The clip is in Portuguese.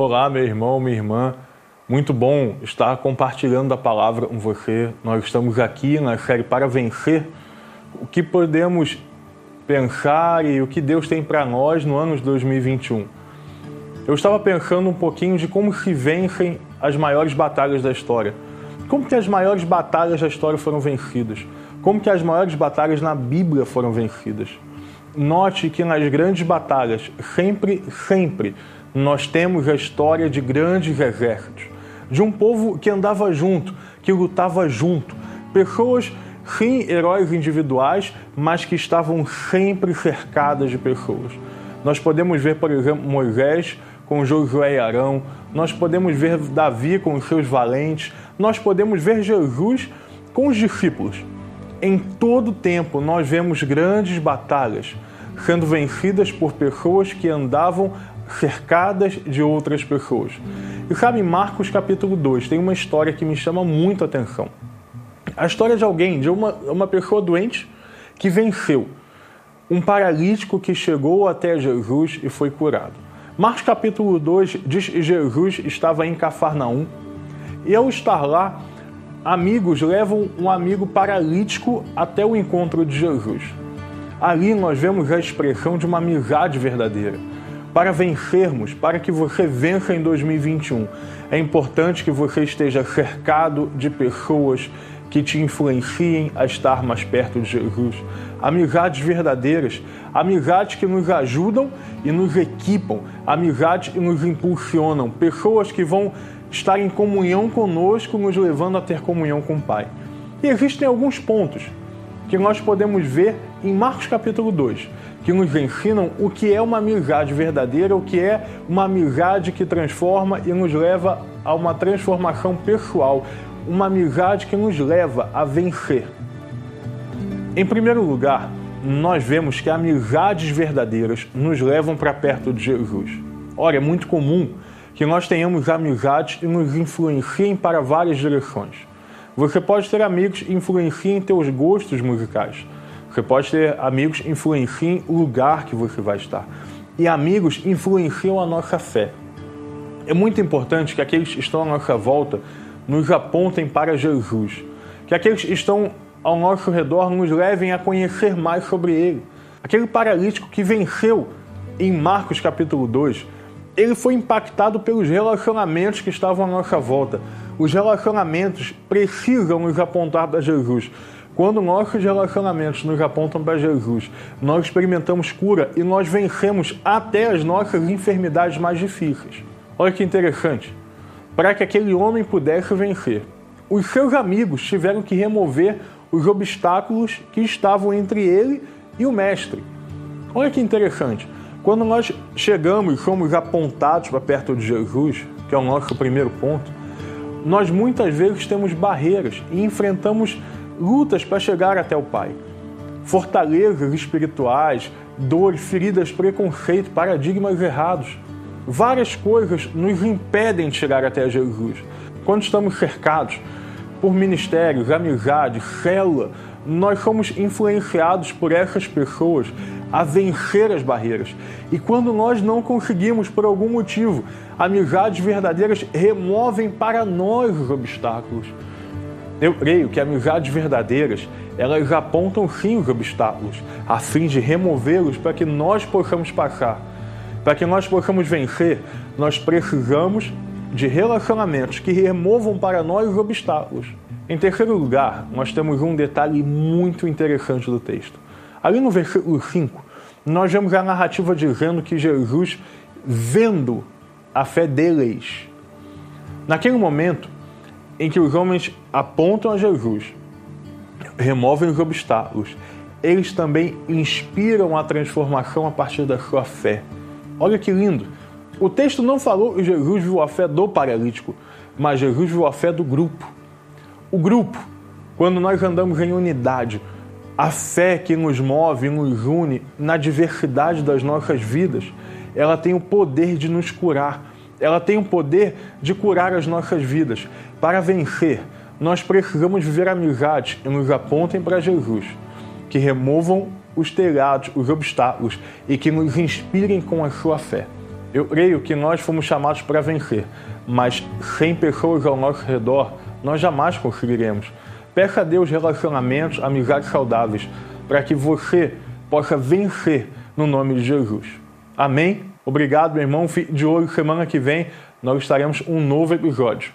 Olá, meu irmão, minha irmã. Muito bom estar compartilhando a palavra com você. Nós estamos aqui na série Para Vencer. O que podemos pensar e o que Deus tem para nós no ano de 2021. Eu estava pensando um pouquinho de como se vencem as maiores batalhas da história. Como que as maiores batalhas da história foram vencidas? Como que as maiores batalhas na Bíblia foram vencidas? Note que nas grandes batalhas, sempre, sempre, nós temos a história de grandes exércitos, de um povo que andava junto, que lutava junto, pessoas sim heróis individuais, mas que estavam sempre cercadas de pessoas. Nós podemos ver, por exemplo, Moisés com Josué e Arão, nós podemos ver Davi com os seus valentes, nós podemos ver Jesus com os discípulos. Em todo tempo nós vemos grandes batalhas sendo vencidas por pessoas que andavam cercadas de outras pessoas. E sabe, Marcos capítulo 2 tem uma história que me chama muito a atenção. A história de alguém, de uma, uma pessoa doente que venceu. Um paralítico que chegou até Jesus e foi curado. Marcos capítulo 2 diz que Jesus estava em Cafarnaum e ao estar lá, amigos levam um amigo paralítico até o encontro de Jesus. Ali nós vemos a expressão de uma amizade verdadeira. Para vencermos, para que você vença em 2021, é importante que você esteja cercado de pessoas que te influenciem a estar mais perto de Jesus. Amizades verdadeiras, amizades que nos ajudam e nos equipam, amizades que nos impulsionam, pessoas que vão estar em comunhão conosco, nos levando a ter comunhão com o Pai. E existem alguns pontos que nós podemos ver em Marcos capítulo 2, que nos ensinam o que é uma amizade verdadeira, o que é uma amizade que transforma e nos leva a uma transformação pessoal, uma amizade que nos leva a vencer. Em primeiro lugar, nós vemos que amizades verdadeiras nos levam para perto de Jesus. Ora, é muito comum que nós tenhamos amizades que nos influenciem para várias direções. Você pode ter amigos que influenciem teus gostos musicais. Você pode ter amigos que influenciem o lugar que você vai estar. E amigos influenciam a nossa fé. É muito importante que aqueles que estão à nossa volta nos apontem para Jesus. Que aqueles que estão ao nosso redor nos levem a conhecer mais sobre Ele. Aquele paralítico que venceu em Marcos capítulo 2, ele foi impactado pelos relacionamentos que estavam à nossa volta. Os relacionamentos precisam nos apontar para Jesus. Quando nossos relacionamentos nos apontam para Jesus, nós experimentamos cura e nós vencemos até as nossas enfermidades mais difíceis. Olha que interessante. Para que aquele homem pudesse vencer, os seus amigos tiveram que remover os obstáculos que estavam entre ele e o Mestre. Olha que interessante. Quando nós chegamos e somos apontados para perto de Jesus, que é o nosso primeiro ponto, nós muitas vezes temos barreiras e enfrentamos lutas para chegar até o Pai. Fortalezas espirituais, dores, feridas, preconceito, paradigmas errados. Várias coisas nos impedem de chegar até Jesus. Quando estamos cercados por ministérios, amizades, célula, nós somos influenciados por essas pessoas a vencer as barreiras. E quando nós não conseguimos, por algum motivo, amizades verdadeiras removem para nós os obstáculos. Eu creio que amizades verdadeiras, elas apontam sim os obstáculos, a fim de removê-los para que nós possamos passar. Para que nós possamos vencer, nós precisamos de relacionamentos que removam para nós os obstáculos. Em terceiro lugar, nós temos um detalhe muito interessante do texto. Ali no versículo 5, nós vemos a narrativa dizendo que Jesus, vendo a fé deles, naquele momento em que os homens apontam a Jesus, removem os obstáculos, eles também inspiram a transformação a partir da sua fé. Olha que lindo! O texto não falou que Jesus viu a fé do paralítico, mas Jesus viu a fé do grupo. O grupo, quando nós andamos em unidade, a fé que nos move, nos une na diversidade das nossas vidas, ela tem o poder de nos curar. Ela tem o poder de curar as nossas vidas. Para vencer, nós precisamos viver amizades que nos apontem para Jesus, que removam os telhados, os obstáculos e que nos inspirem com a sua fé. Eu creio que nós fomos chamados para vencer, mas sem pessoas ao nosso redor, nós jamais conseguiremos. Peça a Deus relacionamentos, amizades saudáveis, para que você possa vencer no nome de Jesus. Amém? Obrigado, meu irmão. Fique de olho, semana que vem nós estaremos um novo episódio.